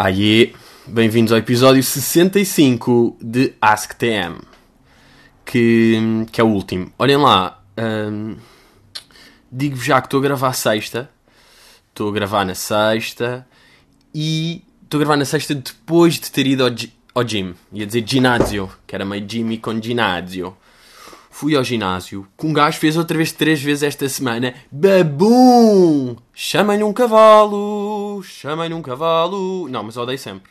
Aí, bem-vindos ao episódio 65 de AskTM, que, que é o último. Olhem lá, hum, digo-vos já que estou a gravar sexta, estou a gravar na sexta e estou a gravar na sexta depois de ter ido ao, ao gym. Ia dizer ginásio, que era meio Jimmy com ginásio. Fui ao ginásio, que um gajo fez outra vez três vezes esta semana. Babum! Chamem-lhe um cavalo! Chamem-lhe um cavalo! Não, mas odeio sempre.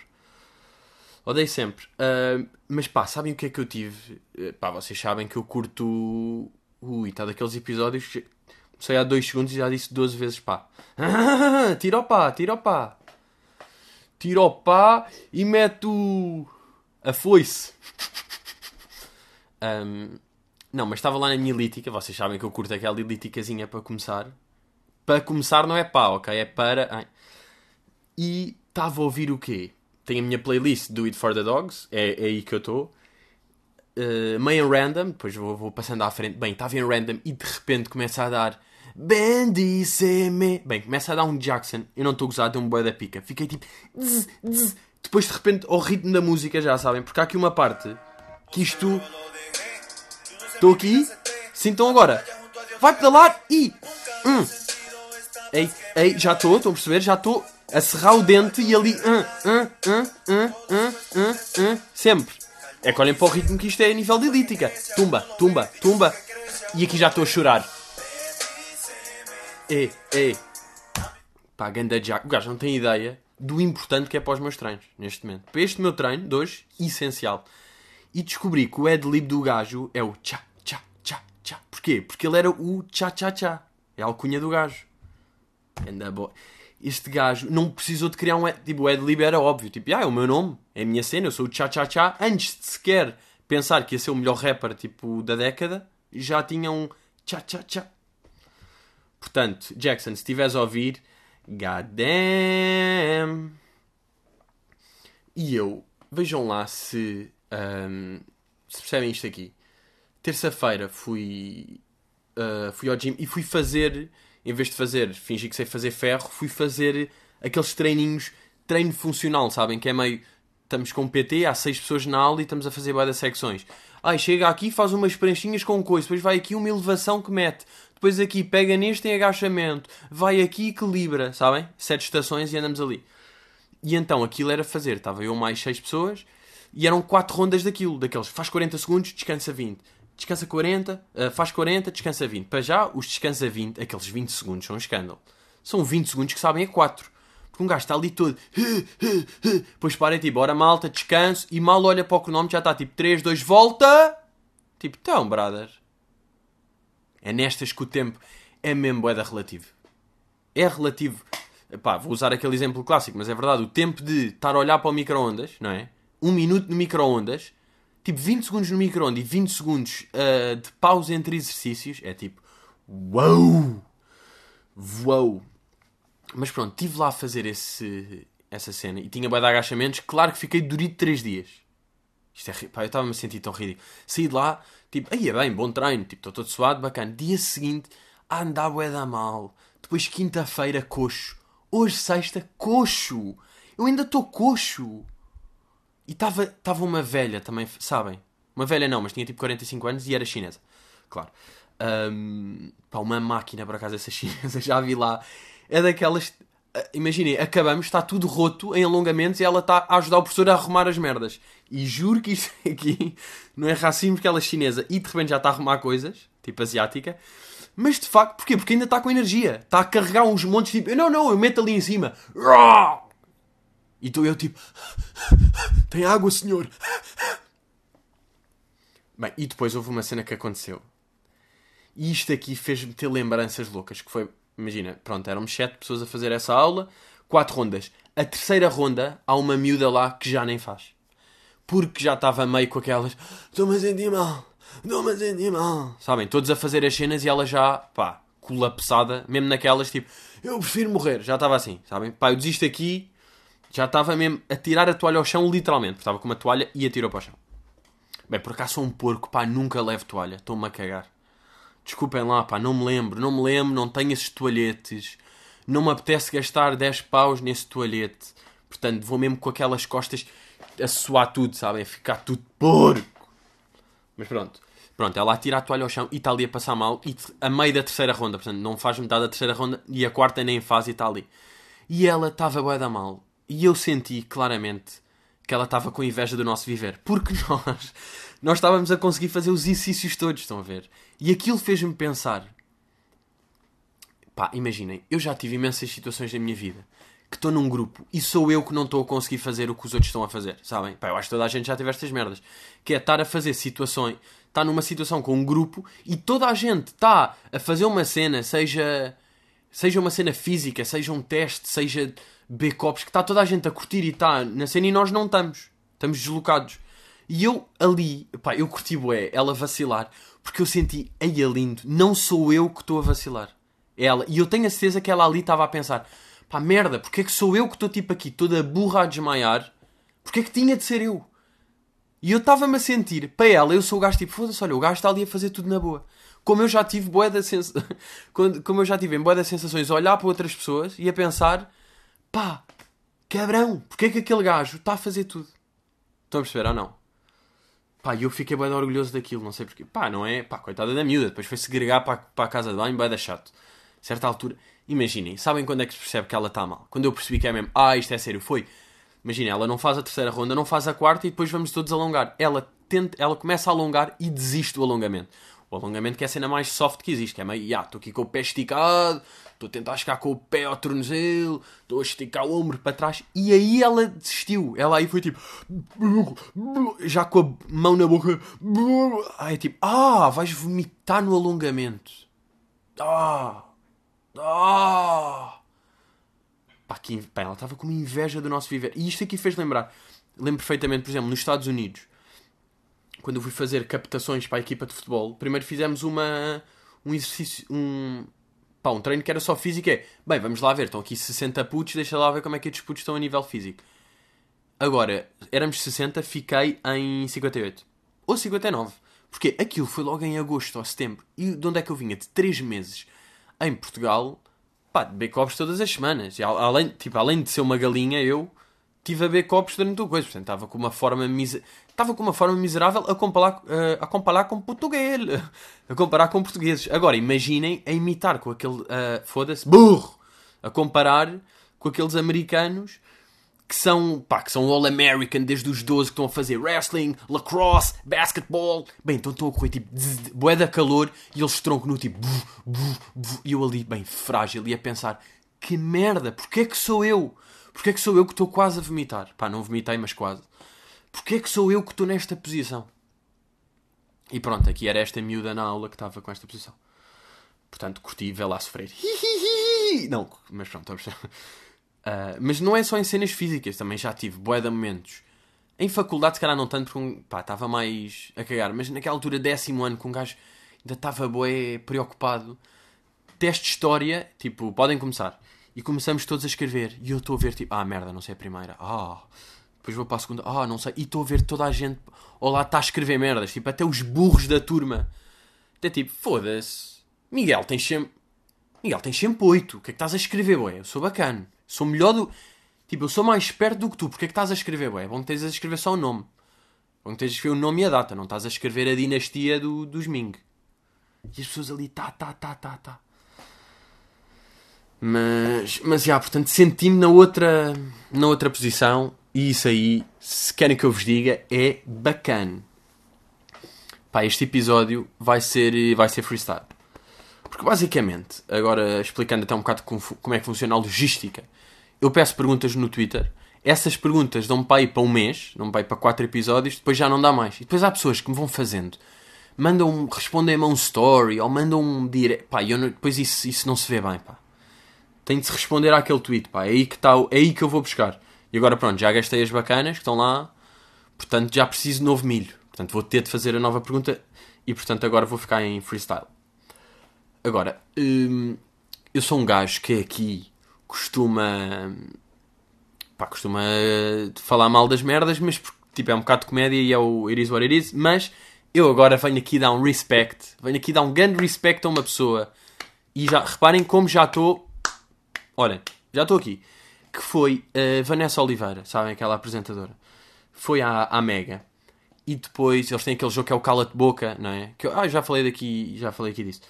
Odeio sempre. Ah, mas pá, sabem o que é que eu tive? Eh, Pá, vocês sabem que eu curto. Ui, está daqueles episódios que. Comecei há dois segundos e já disse 12 vezes pá. tira o pá, tira o pá. Tira o pá e mete o. a foice. Ahm, não, mas estava lá na minha lítica. Vocês sabem que eu curto aquela líticazinha para começar. Para começar não é pá, ok? É para. Ai. E estava a ouvir o quê? Tenho a minha playlist Do It For The Dogs. É, é aí que eu estou. Uh, meio random. Depois vou, vou passando à frente. Bem, estava em random e de repente começa a dar... Bendiceme. Bem, começa a dar um Jackson. Eu não estou a gozar, deu um boi da pica. Fiquei tipo... zzz, zzz. Depois de repente, ao ritmo da música, já sabem. Porque há aqui uma parte que isto... Estou aqui. Sintam agora. Vai pedalar e... Hum. Ei, ei, já estou, estão a perceber? Já estou a serrar o dente e ali. hum, hum, hum, hum, hum, hum, hum, sempre. É que olhem para o ritmo que isto é a nível de elítica. Tumba, tumba, tumba. E aqui já estou a chorar. Ei, ei. Pá, ganda Jack. O gajo não tem ideia do importante que é para os meus treinos, neste momento. Para este meu treino, hoje, essencial. E descobri que o ad-lib do gajo é o tchá, tchá. Porquê? Porque ele era o tchá, tchá, tchá. É a alcunha do gajo. Este gajo não precisou de criar um. Tipo, o Adlib era óbvio. Tipo, ah, é o meu nome, é a minha cena, eu sou o Cha Cha Cha. Antes de sequer pensar que ia ser o melhor rapper tipo, da década, já tinha um Cha Cha Cha. Portanto, Jackson, se estiveres a ouvir, God damn. E eu, vejam lá se, ahm, se percebem isto aqui. Terça-feira fui Uh, fui ao gym e fui fazer, em vez de fazer, fingir que sei fazer ferro, fui fazer aqueles treininhos, treino funcional, sabem? Que é meio, estamos com um PT, há seis pessoas na aula e estamos a fazer várias secções. Ai, chega aqui, faz umas pranchinhas com coisa, depois vai aqui uma elevação que mete, depois aqui pega neste em agachamento, vai aqui e equilibra, sabem? Sete estações e andamos ali. E então aquilo era fazer, estava eu mais seis pessoas e eram quatro rondas daquilo, daqueles faz 40 segundos, descansa 20. Descansa 40, ah, faz 40, descansa 20. Para já, os descansa 20, aqueles 20 segundos são um escândalo. São 20 segundos que sabem a 4. Porque um gajo está ali todo. Depois para e tipo, ora malta, descanso. E mal olha para o cronómetro, já está tipo 3, 2, volta. Tipo, então, brother. É nestas que o tempo é mesmo boeda relativo é relativo. Pá, vou usar aquele exemplo clássico, mas é verdade. O tempo de estar a olhar para o micro-ondas, não é? Um minuto no micro-ondas, tipo 20 segundos no micro-ondas e 20 segundos ah, de pausa entre exercícios, é tipo, uau! Uau! Mas pronto, estive lá a fazer esse, essa cena e tinha bué de agachamentos. Claro que fiquei durito 3 dias. Isto é, pá, eu estava-me a sentir tão ridículo. Saí de lá, tipo, aí é bem, bom treino, tipo, estou todo suado, bacana. Dia seguinte, a andar bué da mal. Depois quinta-feira, coxo. Hoje, sexta, coxo. Eu ainda estou coxo. E estava uma velha também, sabem? Uma velha não, mas tinha tipo 45 anos e era chinesa. Claro. Ahm, pá, uma máquina, por acaso, essa chinesa, já vi lá. É daquelas... ah, Imaginem, acabamos, está tudo roto em alongamentos e ela está a ajudar o professor a arrumar as merdas. E juro que isto aqui não é racismo porque ela é chinesa e de repente já está a arrumar coisas, tipo asiática. Mas de facto, porquê? Porque ainda está com energia. Está a carregar uns montes, tipo, não, não, eu meto ali em cima. Estou eu tipo, tem água, senhor. Bem, e depois houve uma cena que aconteceu. E isto aqui fez-me ter lembranças loucas. Que foi, imagina, pronto, éramos sete pessoas a fazer essa aula, quatro rondas. A terceira ronda, há uma miúda lá que já nem faz. Porque já estava meio com aquelas, estou-me a sentir mal, estou-me a sentir mal. Sabem, todos a fazer as cenas e ela já, pá, colapsada, mesmo naquelas, tipo, eu prefiro morrer. Já estava assim, sabem? Pá, eu desisto aqui, já estava mesmo a tirar a toalha ao chão, literalmente. Estava com uma toalha e atirou para o chão. Bem, por acaso sou um porco, pá, nunca levo toalha. Estou-me a cagar. Desculpem lá, pá, não me lembro, não me lembro, não tenho esses toalhetes. Não me apetece gastar 10 paus nesse toalhete. Portanto, vou mesmo com aquelas costas a suar tudo, sabem? A ficar tudo porco. Mas pronto. Pronto, ela atira a toalha ao chão e está ali a passar mal. E a meio da terceira ronda, portanto, não faz metade da terceira ronda. E a quarta nem faz e está ali. E ela estava bué da mal. E eu senti claramente que ela estava com inveja do nosso viver. Porque nós, nós estávamos a conseguir fazer os exercícios todos, estão a ver? E aquilo fez-me pensar. Pá, imaginem, eu já tive imensas situações na minha vida que estou num grupo e sou eu que não estou a conseguir fazer o que os outros estão a fazer, sabem? Pá, eu acho que toda a gente já teve estas merdas. Que é estar a fazer situações, estar numa situação com um grupo e toda a gente está a fazer uma cena, seja, seja uma cena física, seja um teste, seja B-Cops, que está toda a gente a curtir e está na cena e nós não estamos. Estamos deslocados. E eu ali, pá, eu curti bué, ela vacilar, porque eu senti, aí é lindo, não sou eu que estou a vacilar. É ela. E eu tenho a certeza que ela ali estava a pensar, pá, merda, porque é que sou eu que estou tipo aqui toda burra a desmaiar? Porque é que tinha de ser eu? E eu estava-me a sentir, para ela, eu sou o gajo tipo, foda-se, olha, o gajo está ali a fazer tudo na boa. Como eu já tive boé da sens... como eu já tive em boé das sensações olhar para outras pessoas e a pensar, pá, cabrão, porque é que aquele gajo está a fazer tudo? Estão a perceber ou não? Pá, eu fiquei bem orgulhoso daquilo, não sei porquê. Pá, não é? Pá, coitada da miúda, depois foi segregar para, para a casa de banho, bem da chato. Certa altura, imaginem, sabem quando é que se percebe que ela está mal? Quando eu percebi que é mesmo, ah, isto é sério, foi. Imaginem, ela não faz a terceira ronda, não faz a quarta e depois vamos todos alongar. Ela, tenta, ela começa a alongar e desiste do alongamento. O alongamento que é a cena mais soft que existe, que é meio, ah, estou aqui com o pé esticado, estou a tentar chegar com o pé ao tornozelo, estou a esticar o ombro para trás, e aí ela desistiu. Ela aí foi tipo, já com a mão na boca, aí tipo, ah, vais vomitar no alongamento. Ah, ah. Pá, que, pá, ela estava com uma inveja do nosso viver. E isto aqui fez lembrar, lembro perfeitamente, por exemplo, nos Estados Unidos quando eu fui fazer captações para a equipa de futebol, primeiro fizemos uma, um exercício, um, pá, um treino que era só físico. É, bem, vamos lá ver, estão aqui 60 putos, deixa lá ver como é que estes putos estão a nível físico. Agora, éramos 60, fiquei em 58. Ou 59. Porque aquilo foi logo em agosto ou setembro. E de onde é que eu vinha? De 3 meses em Portugal, pá, de copos todas as semanas. E, além, tipo, além de ser uma galinha, eu tive a beber copos durante o coisa. Portanto, estava com uma forma miserável estava com uma forma miserável a comparar, uh, a comparar com português. A comparar com portugueses. Agora, imaginem a imitar com aquele. Uh, Foda-se, burro! A comparar com aqueles americanos que são, pá, que são all-American desde os 12 que estão a fazer wrestling, lacrosse, basketball. Bem, então estão a correr tipo bué da calor e eles troncam no tipo buf, buf, buf, e eu ali, bem frágil, e a pensar que merda, porque é que sou eu? Porque é que sou eu que estou quase a vomitar? Pá, não vomitei, mas quase. Porquê é que sou eu que estou nesta posição? E pronto, aqui era esta miúda na aula que estava com esta posição. Portanto, curti vê lá sofrer. Não, mas pronto, uh, Mas não é só em cenas físicas, também já tive bué de momentos. Em faculdade, se calhar não tanto, porque pá, estava mais a cagar. Mas naquela altura, décimo ano, com um gajo ainda estava bué preocupado. Teste de história, tipo, podem começar. E começamos todos a escrever. E eu estou a ver, tipo, ah, merda, não sei a primeira. Ah, depois vou para a segunda, ah, não sei, e estou a ver toda a gente, ou lá está a escrever merdas, tipo, até os burros da turma. Até tipo, foda-se, Miguel, tens sempre. Miguel, tens sempre oito, o que é que estás a escrever, ué? Eu sou bacana, sou melhor do. Tipo, eu sou mais esperto do que tu, porque é que estás a escrever, ué? É bom que estejas a escrever só o nome. É bom que estejas a escrever o nome e a data, não estás a escrever a dinastia do, dos Ming. E as pessoas ali, tá, tá, tá, tá, tá. Mas, mas já, portanto, senti-me na outra, na outra posição e isso aí, se querem que eu vos diga, é bacana. Pá, este episódio vai ser, vai ser freestyle. Porque basicamente, agora explicando até um bocado como, é que funciona a logística, eu peço perguntas no Twitter, essas perguntas dão-me para ir para um mês, dão-me para ir para quatro episódios, depois já não dá mais. E depois há pessoas que me vão fazendo, mandam, respondem-me a um story, ou mandam um direct, pá, eu não, depois isso, isso não se vê bem, pá. Tem de se responder àquele tweet, pá, é aí que, tá, é aí que eu vou buscar. E agora pronto, já gastei as bacanas que estão lá, portanto já preciso de novo milho. Portanto vou ter de fazer a nova pergunta e portanto agora vou ficar em freestyle. Agora, hum, eu sou um gajo que aqui costuma. pá, costuma falar mal das merdas, mas tipo é um bocado de comédia e é o it is what it is. Mas eu agora venho aqui dar um respect, venho aqui dar um grande respect a uma pessoa e já reparem como já estou. Olhem, já estou aqui que foi a Vanessa Oliveira, sabem, aquela apresentadora. Foi à, à Mega. E depois eles têm aquele jogo que é o Cala-te Boca, não é? Que eu ah, já falei daqui, já falei aqui disso.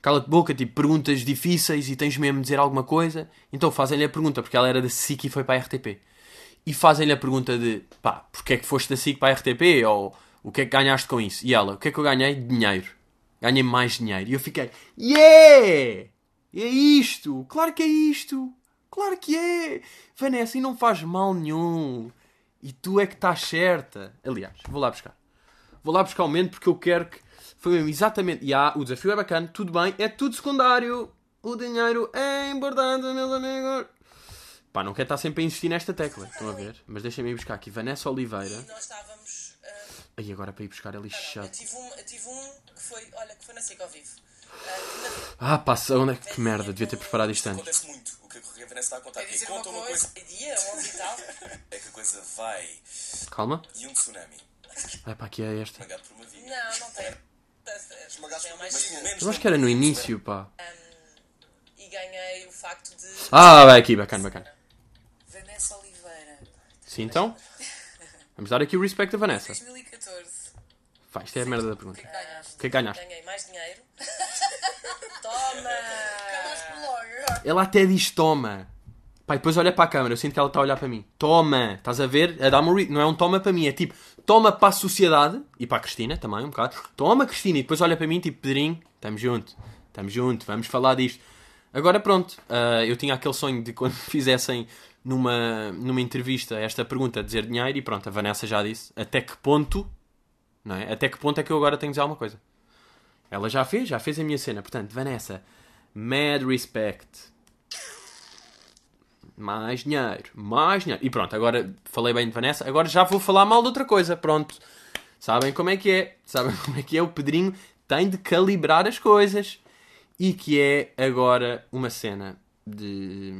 Cala-te Boca, tipo, perguntas difíceis e tens mesmo de dizer alguma coisa. Então fazem-lhe a pergunta, porque ela era da SIC e foi para a RTP. E fazem-lhe a pergunta de, pá, porque é que foste da SIC para a RTP? Ou o que é que ganhaste com isso? E ela, o que é que eu ganhei? Dinheiro. Ganhei mais dinheiro. E eu fiquei, yeah! É isto! Claro que é isto! Claro que é! Vanessa, e não faz mal nenhum. E tu é que estás certa. Aliás, vou lá buscar. Vou lá buscar o momento porque eu quero que. Foi mesmo exatamente. E há, o desafio é bacana, tudo bem, é tudo secundário. O dinheiro é importante, meus amigos. Pá, não quero estar sempre a insistir nesta tecla, estão a ver? Mas deixem-me ir buscar aqui Vanessa Oliveira. E nós estávamos. ah, Aí agora para ir buscar ali eu chato. tive um, eu tive um que foi. Olha, que foi na SIC ao vivo. Ah, onde é que, merda, devia ter preparado isto antes. Acontece muito. O que a Vanessa está a contar aqui. dizer Conta uma uma coisa. coisa. Dia 11 e tal. É que a coisa vai Calma. de um tsunami Vai para aqui é esta. esmagado por uma vinha. Não, não tem. Esmagado Tem por menos. Eu acho que era no início, pá. E ganhei o facto de. Ah, vai aqui, bacana, bacana. Vanessa Oliveira. Sim, então. Vamos dar aqui o respect a Vanessa. 2014. Vai, isto é a merda da pergunta. É? O que é que ganhaste? Ganhei mais dinheiro. Toma! Ela até diz toma. Pai, depois olha para a câmera, eu sinto que ela está a olhar para mim. Toma! Estás a ver? A dar um re- Não é um toma para mim, é tipo, toma para a sociedade e para a Cristina também, um bocado. Toma, Cristina, e depois olha para mim, tipo, Pedrinho, estamos junto, estamos junto, vamos falar disto. Agora pronto, ah, eu tinha aquele sonho de quando fizessem numa, numa entrevista esta pergunta, dizer dinheiro, e pronto, a Vanessa já disse até que ponto, não é? Até que ponto é que eu agora tenho de dizer alguma coisa. Ela já fez, já fez a minha cena. Portanto, Vanessa, mad respect. Mais dinheiro, mais dinheiro. E pronto, agora falei bem de Vanessa, agora já vou falar mal de outra coisa. Pronto. Sabem como é que é? Sabem como é que é? O Pedrinho tem de calibrar as coisas. E que é agora uma cena de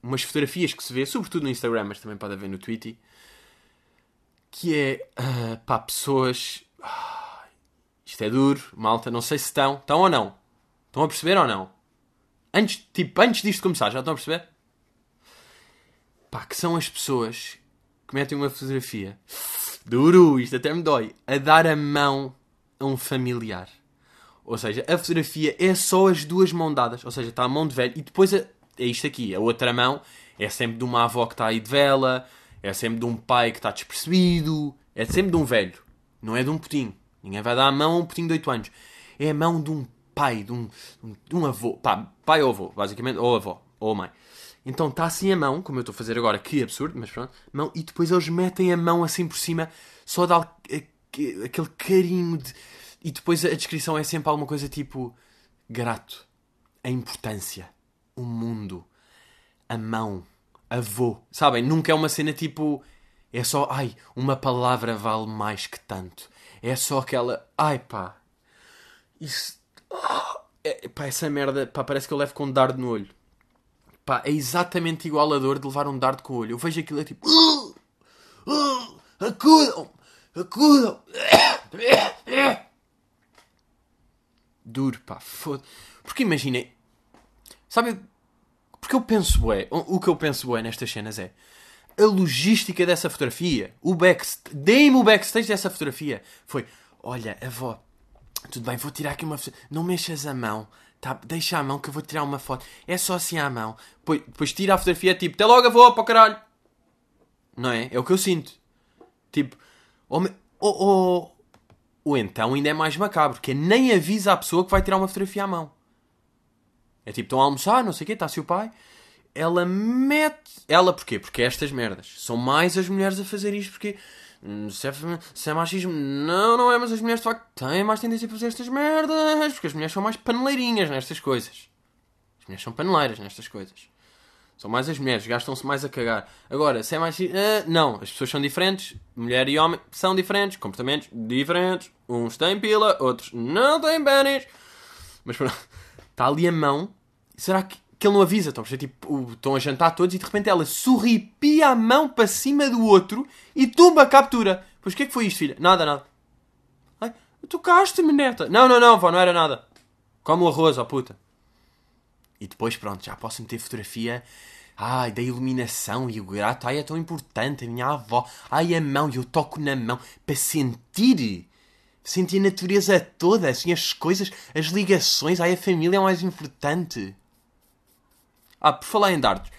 umas fotografias que se vê, sobretudo no Instagram, mas também pode haver no Twitter, que é ah, pá, pessoas. ah, isto é duro, malta, não sei se estão. Estão ou não? Estão a perceber ou não? Antes, tipo, antes disto começar, já estão a perceber? Pá, que são as pessoas que metem uma fotografia. Duro, isto até me dói. A dar a mão a um familiar. Ou seja, a fotografia é só as duas mãos dadas. Ou seja, está a mão de velho e depois a- é isto aqui. A outra mão é sempre de uma avó que está aí de vela, é sempre de um pai que está despercebido, é sempre de um velho. Não é de um putinho. Ninguém vai dar a mão a um putinho de 8 anos. É a mão de um pai, de um, de um avô. Pá, pai ou avô, basicamente, ou avó, ou mãe. Então está assim a mão, como eu estou a fazer agora, que absurdo, mas pronto, mão, e depois eles metem a mão assim por cima, só dá aque- aquele carinho de. E depois a descrição é sempre alguma coisa tipo grato, a importância, o mundo, a mão, avô. Sabem? Nunca é uma cena tipo. É só, ai, uma palavra vale mais que tanto. É só aquela, ai pá, isso. ah, é, pá, essa merda, pá, parece que eu levo com um dardo no olho. Pá, é exatamente igual a dor de levar um dardo com o olho. Eu vejo aquilo é tipo. "Uh, uh, Acudam! Acudam! Duro, pá, foda Porque imaginem. Sabe. Porque eu penso, bué. O que eu penso, bué, nestas cenas é. A logística dessa fotografia. O backstage. Dei-me o backstage dessa fotografia. Foi. Olha, avó. Tudo bem, vou tirar aqui uma foto. Não mexas a mão. Tá, deixa a mão que eu vou tirar uma foto. É só assim à mão. Depois, depois tira a fotografia tipo, até logo avó, para o caralho. Não é? É o que eu sinto. Tipo, ou, me- ou, ou, ou então ainda é mais macabro, que nem avisa a pessoa que vai tirar uma fotografia à mão. É tipo, estão a almoçar, não sei o quê, está-se o pai. Ela mete. Ela porquê? Porque é estas merdas. São mais as mulheres a fazer isto porque. hum, Se é, se é machismo, não, não é, mas as mulheres de facto têm mais tendência a fazer estas merdas. Porque as mulheres são mais paneleirinhas nestas coisas. As mulheres são paneleiras nestas coisas. São mais as mulheres, gastam-se mais a cagar. Agora, se é mais. ah, não, as pessoas são diferentes. Mulher e homem são diferentes. Comportamentos diferentes. Uns têm pila, outros não têm pênis. Mas pronto, está ali a mão. Será que, que ele não avisa? Estão a, perceber? tipo, estão a jantar todos e de repente ela sorripia a mão para cima do outro e tumba a captura. Pois o que é que foi isto, filha? Nada, nada. Ai, tocaste-me, neta. Não, não, não, vó, não era nada. Come o arroz, ó puta. E depois, pronto, já posso meter fotografia Ai, da iluminação e o grato. Ai, é tão importante. A minha avó. Ai, a mão. Eu toco na mão para sentir. Sentir a natureza toda. Assim, as coisas, as ligações. Ai, a família é o mais importante. Ah, por falar em dardos.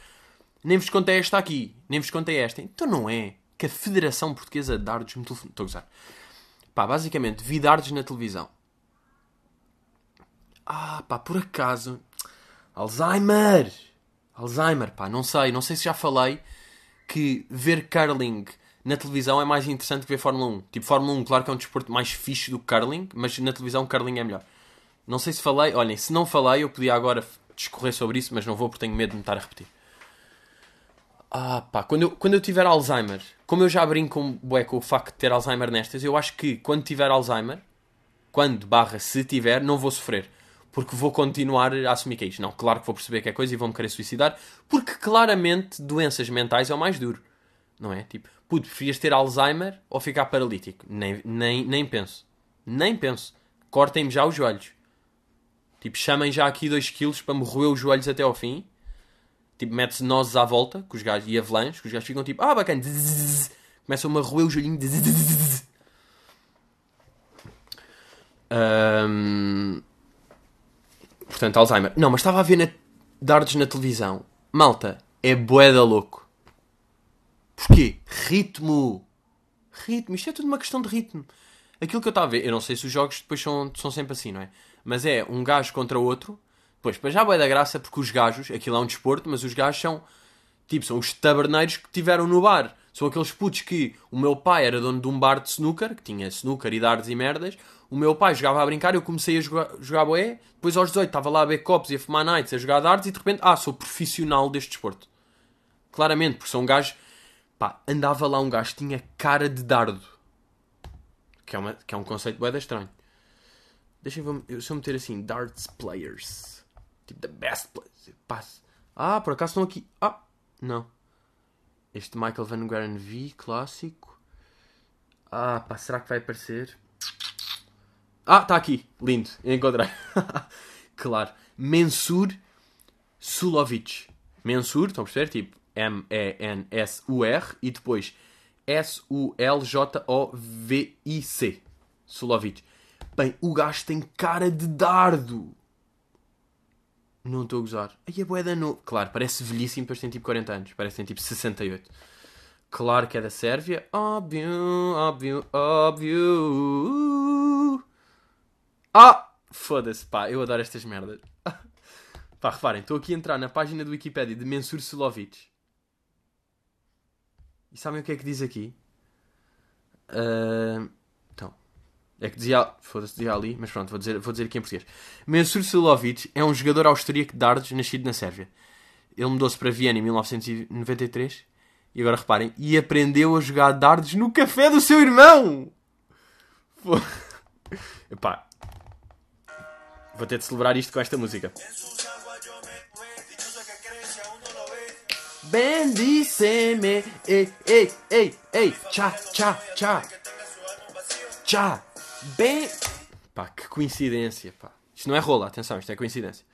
Nem vos contei esta aqui. Nem vos contei esta. Então não é que a Federação Portuguesa de Dardos me telefonou. Estou a gozar. Pá, basicamente, vi dardos na televisão. Ah, pá, por acaso. Alzheimer! Alzheimer, pá, não sei. Não sei se já falei que ver curling na televisão é mais interessante que ver Fórmula 1. Tipo, Fórmula 1, claro que é um desporto mais fixe do curling, mas na televisão curling é melhor. Não sei se falei. Olhem, se não falei, eu podia agora discorrer sobre isso, mas não vou porque tenho medo de me estar a repetir. Ah, pá, quando eu, quando eu tiver Alzheimer, como eu já brinco com, bué, com o facto de ter Alzheimer nestas, eu acho que quando tiver Alzheimer, quando barra se tiver, não vou sofrer. Porque vou continuar a assumir que é isto. Não, claro que vou perceber que é coisa e vou-me querer suicidar, porque claramente doenças mentais é o mais duro. Não é? Tipo, puto, preferias ter Alzheimer ou ficar paralítico? Nem, nem, nem penso. Nem penso. Cortem-me já os joelhos. Tipo, chamem já aqui 2 quilos para me roer os joelhos até ao fim. Tipo, mete-se nozes à volta com os gajos, e avelãs, que os gajos ficam tipo, ah, bacana. Começam-me a roer o joelhinho. Um... Portanto, Alzheimer. Não, mas estava a ver na... dardos na televisão. Malta, é boeda louco. Porquê? Ritmo. Ritmo. Isto é tudo uma questão de ritmo. Aquilo que eu estava a ver, eu não sei se os jogos depois são, são sempre assim, não é? Mas é um gajo contra outro. Pois, para já boé da graça, porque os gajos, aquilo é um desporto, mas os gajos são, tipo, são os taberneiros que tiveram no bar. São aqueles putos que o meu pai era dono de um bar de snooker, que tinha snooker e dardos e merdas. O meu pai jogava a brincar, eu comecei a jogar, jogar boé. Depois aos 18 estava lá a beber copos e a fumar nights, a jogar dardos e de repente, ah, sou profissional deste desporto. Claramente, porque são um gajo, pá, andava lá um gajo, tinha cara de dardo. Que é, uma, que é um conceito boeda estranho. Deixa-me eu, se eu meter assim, darts players. Tipo, the best players. Passe. Ah, por acaso estão aqui. Ah, não. Este Michael Van Garen V, clássico. Ah, pá, será que vai aparecer? Ah, está aqui. Lindo. Encontrei. claro. Mensur Sulovic. Mensur, estão a perceber? Tipo, M-E-N-S-U-R e depois S-U-L-J-O-V-I-C. Sulovic. Bem, o gajo tem cara de dardo. Não estou a gozar. Aí a boeda novo. Claro, parece velhíssimo, depois tem tipo 40 anos. Parece que tem tipo 68. Claro que é da Sérvia. Óbvio, óbvio, óbvio. Ah! Foda-se, pá. Eu adoro estas merdas. pá, reparem. Estou aqui a entrar na página do Wikipedia de Mensur Sulovic. E sabem o que é que diz aqui? Uh. É que dizia. Foda-se, dizia ali, mas pronto, vou dizer, vou dizer aqui em português. Mensur Sulovic é um jogador austríaco de dardos nascido na Sérvia. Ele mudou-se para Viena em 1993. E agora reparem, e aprendeu a jogar dardos no café do seu irmão! Epá. Vou ter de celebrar isto com esta música. Bendíceme, ei, ei, ei, ei, tchá, tchá, tchá, tchá, bem... Pá, que coincidência, pá. Isto não é rola, atenção, isto é coincidência.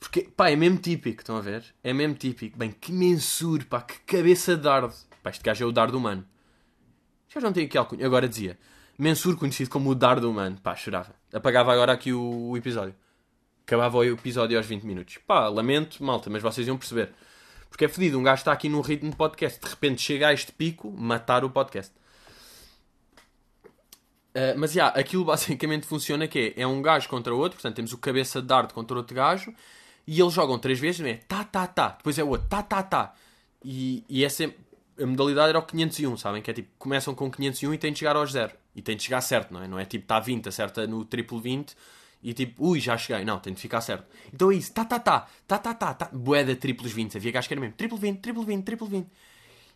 Porque, pá, é mesmo típico, estão a ver? É mesmo típico. Bem, que mensuro, pá, que cabeça de dardo. Pá, este gajo é o dardo humano. Já não tem aqui alcunha. Agora dizia, mensuro conhecido como o dardo humano. Pá, chorava. Apagava agora aqui o, o episódio. Acabava o episódio aos 20 minutos. Pá, lamento, malta, mas vocês iam perceber. Porque é fedido, um gajo está aqui num ritmo de podcast, de repente chega a este pico, matar o podcast. Uh, mas, já, yeah, aquilo basicamente funciona que é, é um gajo contra outro, portanto temos o cabeça de dardo contra outro gajo, e eles jogam três vezes, é tá, tá, tá, depois é o outro, tá, tá, tá. E, e é a modalidade era o 501, sabem? Que é tipo, começam com 501 e têm de chegar aos zero. E têm de chegar certo, não é? Não é tipo, está 20, acerta no triplo 20 e tipo, ui, já cheguei. Não, tem de ficar certo. Então é isso, tá, tá, tá, tá, tá, tá, tá. Boeda triplos 20. Havia gajos que era mesmo triplo 20, triplo 20, triplo 20.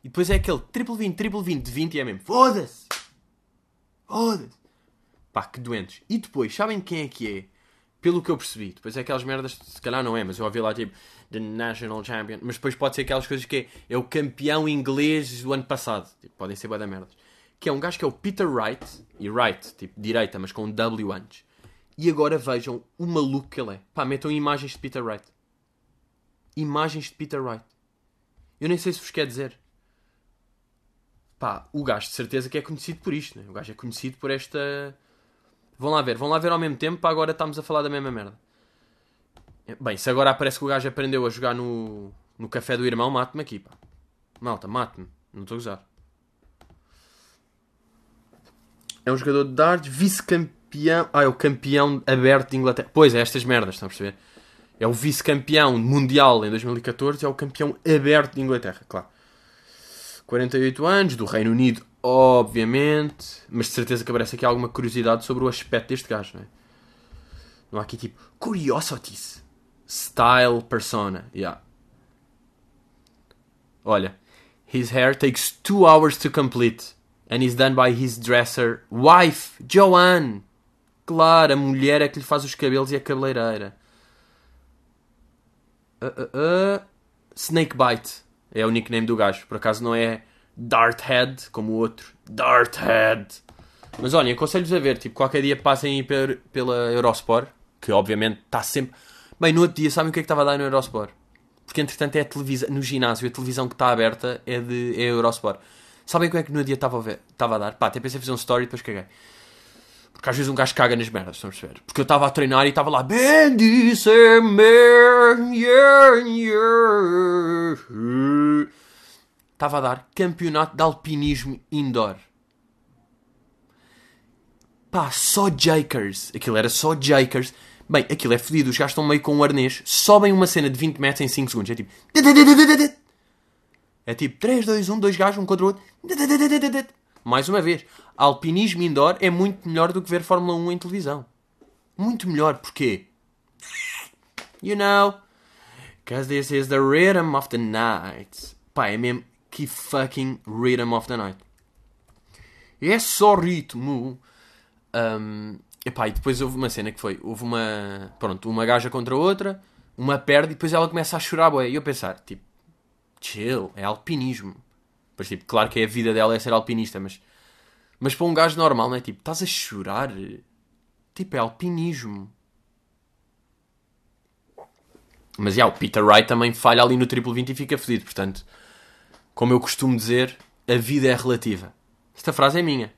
E depois é aquele triplo 20, triplo 20 de 20 e é mesmo, foda-se. Foda-se. Pá, que doentes. E depois, sabem quem é que é? Pelo que eu percebi. Depois é aquelas merdas, se calhar não é, mas eu ouvi lá tipo, The National Champion. Mas depois pode ser aquelas coisas que é, é o campeão inglês do ano passado. Tipo, podem ser boeda merdas. Que é um gajo que é o Peter Wright. E Wright, tipo, direita, mas com um W antes. E agora vejam o maluco que ele é. Pá, metam imagens de Peter Wright. Imagens de Peter Wright. Eu nem sei se vos quer dizer. Pá, o gajo de certeza que é conhecido por isto, né? O gajo é conhecido por esta. Vão lá ver, vão lá ver ao mesmo tempo, para agora estamos a falar da mesma merda. Bem, se agora parece que o gajo aprendeu a jogar no, no café do irmão, mate-me aqui, pá. Malta, mate-me. Não estou a usar. É um jogador de dardos, vice-campeão. Ah, é o campeão aberto de Inglaterra. Pois é, estas merdas, estão a perceber? É o vice-campeão mundial em 2014 e é o campeão aberto de Inglaterra, claro. 48 anos, do Reino Unido, obviamente. Mas de certeza que aparece aqui alguma curiosidade sobre o aspecto deste gajo, não é? Não há aqui tipo curiosities. Style persona. Yeah. Olha. His hair takes two hours to complete. And is done by his dresser wife, Joanne. Claro, a mulher é que lhe faz os cabelos e a cabeleireira. Uh, uh, uh. Snakebite. É o nickname do gajo. Por acaso não é Darthead, como o outro. Darthead. Mas olhem, aconselho-vos a ver. Tipo, qualquer dia passem per, pela Eurosport. Que obviamente está sempre... Bem, no outro dia, sabem o que é que estava a dar no Eurosport? Porque entretanto é a televisão... No ginásio, a televisão que está aberta é de é Eurosport. Sabem o que é que no dia estava a, a dar? Pá, até pensei fazer um story e depois caguei. Porque às vezes um gajo caga nas merdas, estão a perceber? Porque eu estava a treinar e estava lá. Estava a dar campeonato de alpinismo indoor. Pá, só Jakers. Aquilo era só Jakers. Bem, aquilo é fodido. Os gajos estão meio com um arnês. Sobem uma cena de 20 metros em 5 segundos. É tipo... É tipo 3, 2, 1, dois gajos, um contra o outro. Mais uma vez, alpinismo indoor é muito melhor do que ver Fórmula 1 em televisão. Muito melhor, porquê? You know, because this is the rhythm of the night. Pá, é mesmo que fucking rhythm of the night. É só ritmo. Um, epá, e depois houve uma cena que foi: houve uma. Pronto, uma gaja contra outra, uma perde e depois ela começa a chorar, boé. E eu pensar, tipo, chill, é alpinismo. Pois, tipo, claro que a vida dela é ser alpinista, mas. Mas para um gajo normal, não é? Tipo, estás a chorar. Tipo, é alpinismo. Mas, já, o Peter Wright também falha ali no triplo 20 e fica fedido. Portanto, como eu costumo dizer, a vida é relativa. Esta frase é minha.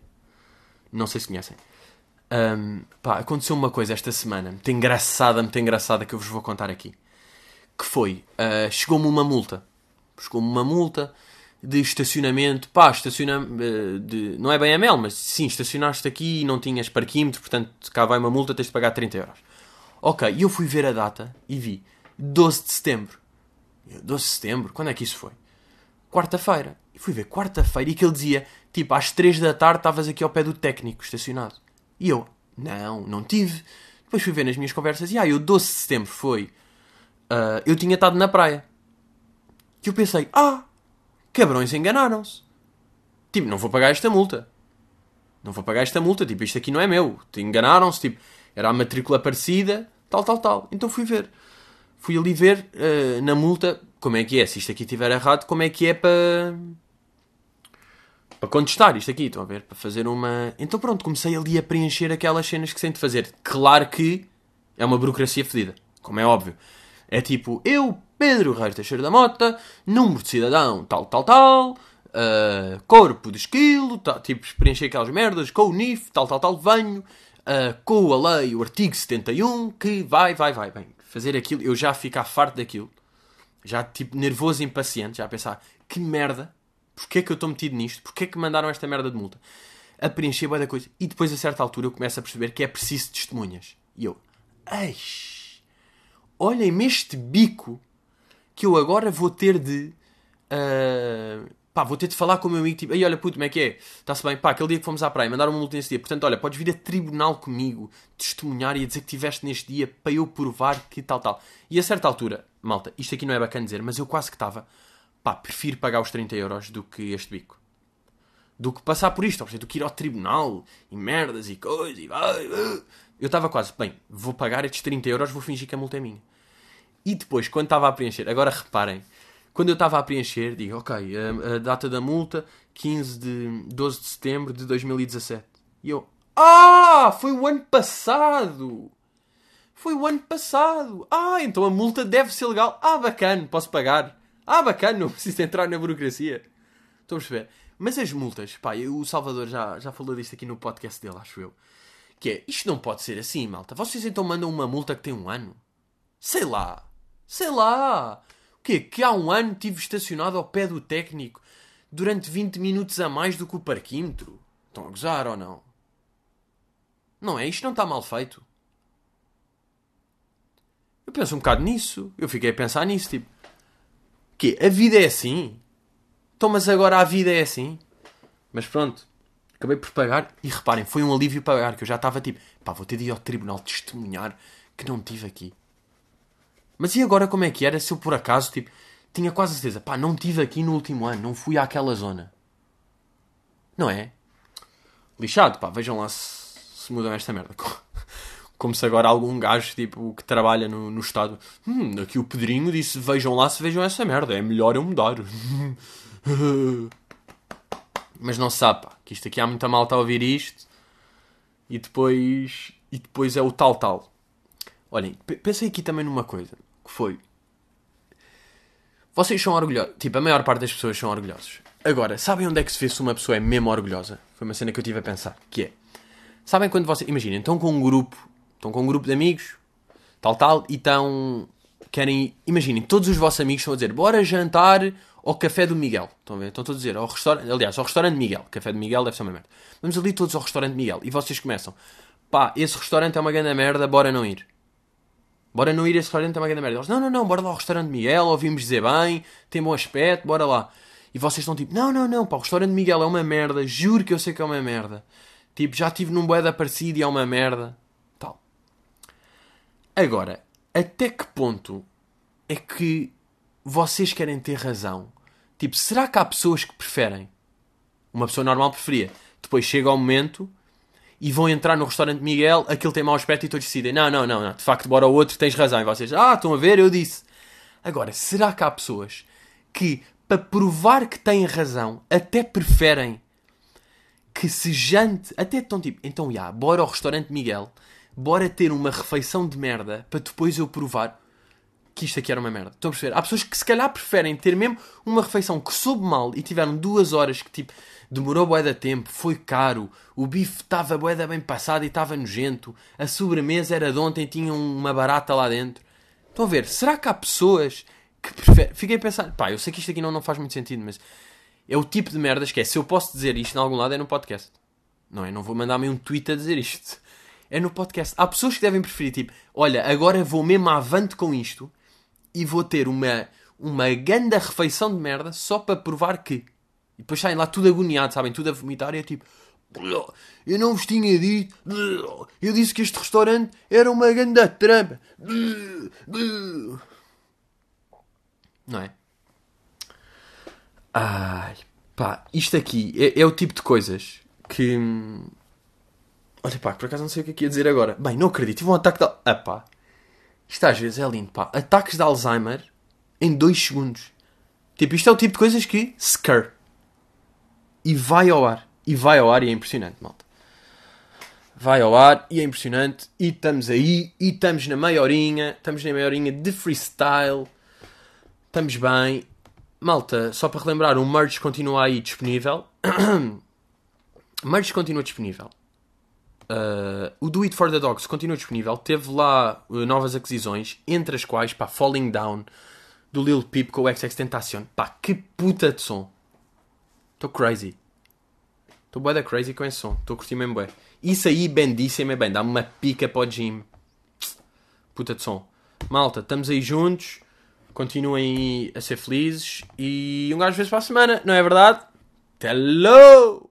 Não sei se conhecem. Um, pá, aconteceu uma coisa esta semana, muito engraçada, muito engraçada, que eu vos vou contar aqui. Que foi, uh, chegou-me uma multa. Chegou-me uma multa de estacionamento. Pá, estaciona de, não é bem a mel, mas sim, estacionaste aqui e não tinhas parquímetro, portanto, cá vai uma multa, tens de pagar 30 euros. Ok, e eu fui ver a data e vi 12 de setembro. 12 de setembro? Quando é que isso foi? Quarta-feira. E fui ver quarta-feira e que ele dizia, tipo, às 3 da tarde estavas aqui ao pé do técnico, estacionado. E eu, não, não tive. Depois fui ver nas minhas conversas e, ah, eu 12 de setembro foi. Uh, eu tinha estado na praia. E eu pensei, ah, cabrões enganaram-se. Tipo, não vou pagar esta multa. Não vou pagar esta multa, tipo, isto aqui não é meu. Enganaram-se, tipo, era a matrícula parecida, tal, tal, tal. Então fui ver. Fui ali ver uh, na multa como é que é. Se isto aqui estiver errado, como é que é para. para contestar isto aqui, estão a ver? Para fazer uma. Então pronto, comecei ali a preencher aquelas cenas que sei de fazer. Claro que é uma burocracia fedida, como é óbvio. É tipo, eu, Pedro Reis Teixeira da Mota, número de cidadão, tal, tal, tal, uh, corpo de esquilo, tipo, preencher aquelas merdas, com o NIF, tal, tal, tal, venho, uh, com a lei, o artigo 71, que vai, vai, vai, bem, fazer aquilo, eu já ficar farto daquilo, já tipo nervoso e impaciente, já a pensar, que merda, porquê é que eu estou metido nisto, porquê é que mandaram esta merda de multa? A preencher boa da coisa. E depois, a certa altura, eu começo a perceber que é preciso testemunhas. E eu, eixe, olhem-me este bico que eu agora vou ter de. Uh, pá, vou ter de falar com o meu amigo, tipo, aí olha puto, como é que é? Está-se bem, pá, aquele dia que fomos à praia, mandaram uma multa nesse dia, portanto, olha, podes vir a tribunal comigo, testemunhar e a dizer que estiveste neste dia para eu provar que tal, tal. E a certa altura, malta, isto aqui não é bacana dizer, mas eu quase que estava, pá, prefiro pagar os 30 euros do que este bico. Do que passar por isto, do que ir ao tribunal e merdas e coisas e vai. Eu estava quase, bem, vou pagar estes 30 euros, vou fingir que a multa é minha. E depois, quando estava a preencher, agora reparem, quando eu estava a preencher, digo, ok, a, a, data da multa, 15 de 12 de setembro de 2017. E eu, ah, foi o ano passado! Foi o ano passado! Ah, então a multa deve ser legal. Ah, bacana, posso pagar. Ah, bacana, não preciso entrar na burocracia. Estou a perceber. Mas as multas, pá, o Salvador já, já falou disto aqui no podcast dele, acho eu. Que é, isto não pode ser assim, malta. Vocês então mandam uma multa que tem um ano? Sei lá. Sei lá. O quê? Que há um ano tive estacionado ao pé do técnico durante 20 minutos a mais do que o parquímetro? Estão a gozar ou não? Não é? Isto não está mal feito. Eu penso um bocado nisso. Eu fiquei a pensar nisso, tipo... Que a vida é assim? Então, mas agora a vida é assim? Mas pronto. Acabei por pagar. E reparem, foi um alívio pagar. Que eu já estava tipo... Pá, vou ter de ir ao tribunal testemunhar que não tive aqui. Mas e agora como é que era se eu por acaso, tipo... Tinha quase certeza. Pá, não tive aqui no último ano. Não fui àquela zona. Não é? Lixado, pá. Vejam lá se, se mudam esta merda. Como se agora algum gajo tipo, que trabalha no, no Estado. Hum, aqui o Pedrinho disse: vejam lá se vejam essa merda. É melhor eu mudar. Mas não se sabe, pá, que isto aqui há muita malta a ouvir isto e depois, e depois é o tal tal. Olhem, pensei aqui também numa coisa que foi. Vocês são orgulhosos. Tipo, a maior parte das pessoas são orgulhosos. Agora, sabem onde é que se vê se uma pessoa é mesmo orgulhosa? Foi uma cena que eu tive a pensar. Que é. Sabem quando vocês. Imaginem, estão com um grupo. Estão com um grupo de amigos. Tal, tal. E estão. Querem. Imaginem, todos os vossos amigos estão a dizer: bora jantar ao café do Miguel. Estão a ver? Estão todos a dizer, ao restaurante, aliás, ao restaurante Miguel. Café do Miguel deve ser uma merda. Vamos ali todos ao restaurante Miguel. E vocês começam, pá, esse restaurante é uma grande merda, bora não ir. Bora não ir a esse restaurante, é uma grande merda. Eles, não, não, não, bora lá ao restaurante Miguel, ouvimos dizer bem, tem bom aspecto, bora lá. E vocês estão tipo, não, não, não, pá, o restaurante Miguel é uma merda, juro que eu sei que é uma merda. Tipo, já estive num boeda parecido e é uma merda. Tal. Agora, até que ponto é que vocês querem ter razão Tipo, será que há pessoas que preferem? Uma pessoa normal preferia. Depois chega ao momento e vão entrar no restaurante Miguel, aquilo tem mau aspecto e todos decidem: não, não, não, não, de facto, bora ao outro, tens razão. E vocês, ah, estão a ver, eu disse. Agora, será que há pessoas que, para provar que têm razão, até preferem que se jante, até estão tipo, então, já, bora ao restaurante Miguel, bora ter uma refeição de merda para depois eu provar que isto aqui era uma merda. Estão a perceber? Há pessoas que se calhar preferem ter mesmo uma refeição que soube mal e tiveram duas horas que tipo demorou bué da tempo, foi caro, o bife estava bué da bem passado e estava nojento, a sobremesa era de ontem tinha uma barata lá dentro. Estão a ver? Será que há pessoas que preferem... Fiquei a pensar, pá, eu sei que isto aqui não, não faz muito sentido, mas é o tipo de merdas que é, se eu posso dizer isto em algum lado é no podcast. Não é? Não vou mandar-me um tweet a dizer isto. É no podcast. Há pessoas que devem preferir, tipo, olha, agora vou mesmo avante com isto e vou ter uma, uma ganda refeição de merda só para provar que. E depois saem lá tudo agoniado, sabem? Tudo a vomitar e é tipo. Eu não vos tinha dito. Eu disse que este restaurante era uma ganda trampa. Não é? Ai, pá, isto aqui é, é, o tipo de coisas que. Olha, pá, por acaso não sei o que é que ia dizer agora. Bem, não acredito. Tive um ataque de. Ah, pá. Isto às vezes é lindo, pá. Ataques de Alzheimer em 2 segundos. Tipo, isto é o tipo de coisas que scare. E vai ao ar. E vai ao ar e é impressionante, malta. Vai ao ar e é impressionante. E estamos aí. E estamos na meia horinha. Estamos na meia horinha de freestyle. Estamos bem. Malta, só para relembrar, o merch continua aí disponível. merch continua disponível. Uh, o Do It For The Dogs continua disponível. Teve lá uh, novas aquisições, entre as quais, pá, Falling Down, do Lil Peep com o XX Tentacion. Pá, que puta de som. Estou crazy. Estou bué da crazy com esse som. Estou a curtir mesmo bué. Isso aí, bendíssimo, é bem. Dá-me uma pica para o gym. Puta de som. Malta, estamos aí juntos. Continuem a ser felizes. E um gajo vezes para a semana, não é verdade? Hello!